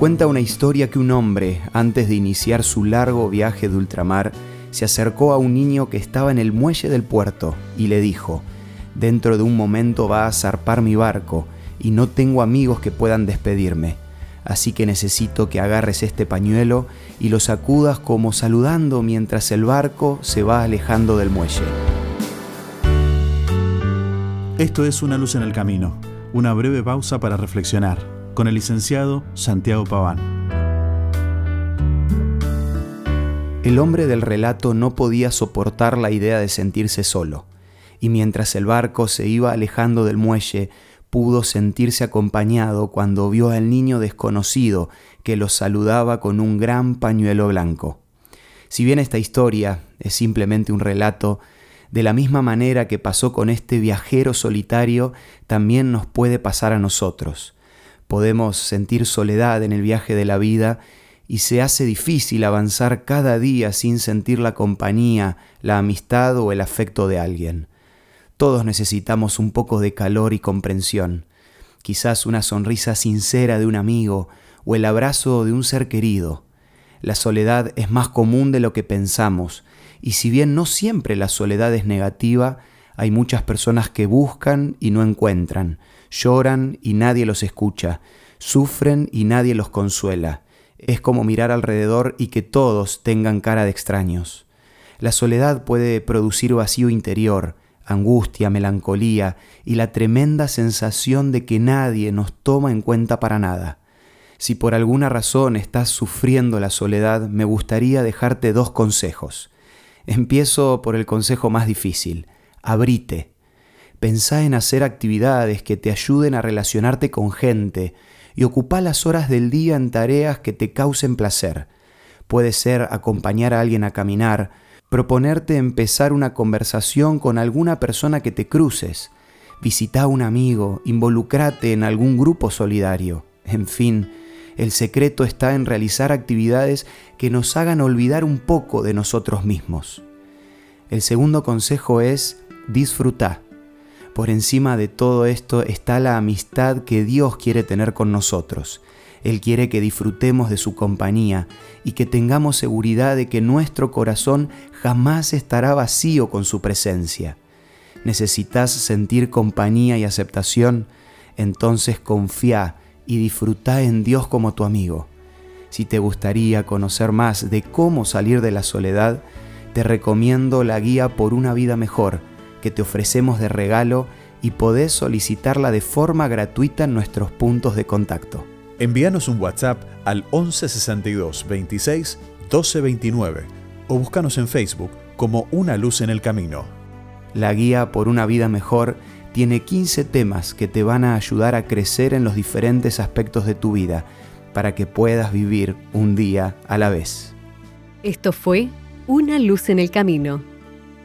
Cuenta una historia que un hombre, antes de iniciar su largo viaje de ultramar, se acercó a un niño que estaba en el muelle del puerto y le dijo, Dentro de un momento va a zarpar mi barco y no tengo amigos que puedan despedirme, así que necesito que agarres este pañuelo y lo sacudas como saludando mientras el barco se va alejando del muelle. Esto es Una luz en el camino, una breve pausa para reflexionar con el licenciado Santiago Paván. El hombre del relato no podía soportar la idea de sentirse solo, y mientras el barco se iba alejando del muelle, pudo sentirse acompañado cuando vio al niño desconocido que lo saludaba con un gran pañuelo blanco. Si bien esta historia es simplemente un relato, de la misma manera que pasó con este viajero solitario, también nos puede pasar a nosotros podemos sentir soledad en el viaje de la vida y se hace difícil avanzar cada día sin sentir la compañía, la amistad o el afecto de alguien. Todos necesitamos un poco de calor y comprensión, quizás una sonrisa sincera de un amigo o el abrazo de un ser querido. La soledad es más común de lo que pensamos, y si bien no siempre la soledad es negativa, hay muchas personas que buscan y no encuentran, lloran y nadie los escucha, sufren y nadie los consuela. Es como mirar alrededor y que todos tengan cara de extraños. La soledad puede producir vacío interior, angustia, melancolía y la tremenda sensación de que nadie nos toma en cuenta para nada. Si por alguna razón estás sufriendo la soledad, me gustaría dejarte dos consejos. Empiezo por el consejo más difícil abrite. Pensá en hacer actividades que te ayuden a relacionarte con gente y ocupá las horas del día en tareas que te causen placer. Puede ser acompañar a alguien a caminar, proponerte empezar una conversación con alguna persona que te cruces, visita a un amigo, involucrate en algún grupo solidario. En fin, el secreto está en realizar actividades que nos hagan olvidar un poco de nosotros mismos. El segundo consejo es disfruta. Por encima de todo esto está la amistad que Dios quiere tener con nosotros. Él quiere que disfrutemos de su compañía y que tengamos seguridad de que nuestro corazón jamás estará vacío con su presencia. ¿Necesitas sentir compañía y aceptación? Entonces confía y disfruta en Dios como tu amigo. Si te gustaría conocer más de cómo salir de la soledad, te recomiendo la guía por una vida mejor que te ofrecemos de regalo y podés solicitarla de forma gratuita en nuestros puntos de contacto. Envíanos un WhatsApp al 1162 26 1229 o búscanos en Facebook como Una Luz en el Camino. La guía por una vida mejor tiene 15 temas que te van a ayudar a crecer en los diferentes aspectos de tu vida para que puedas vivir un día a la vez. Esto fue Una Luz en el Camino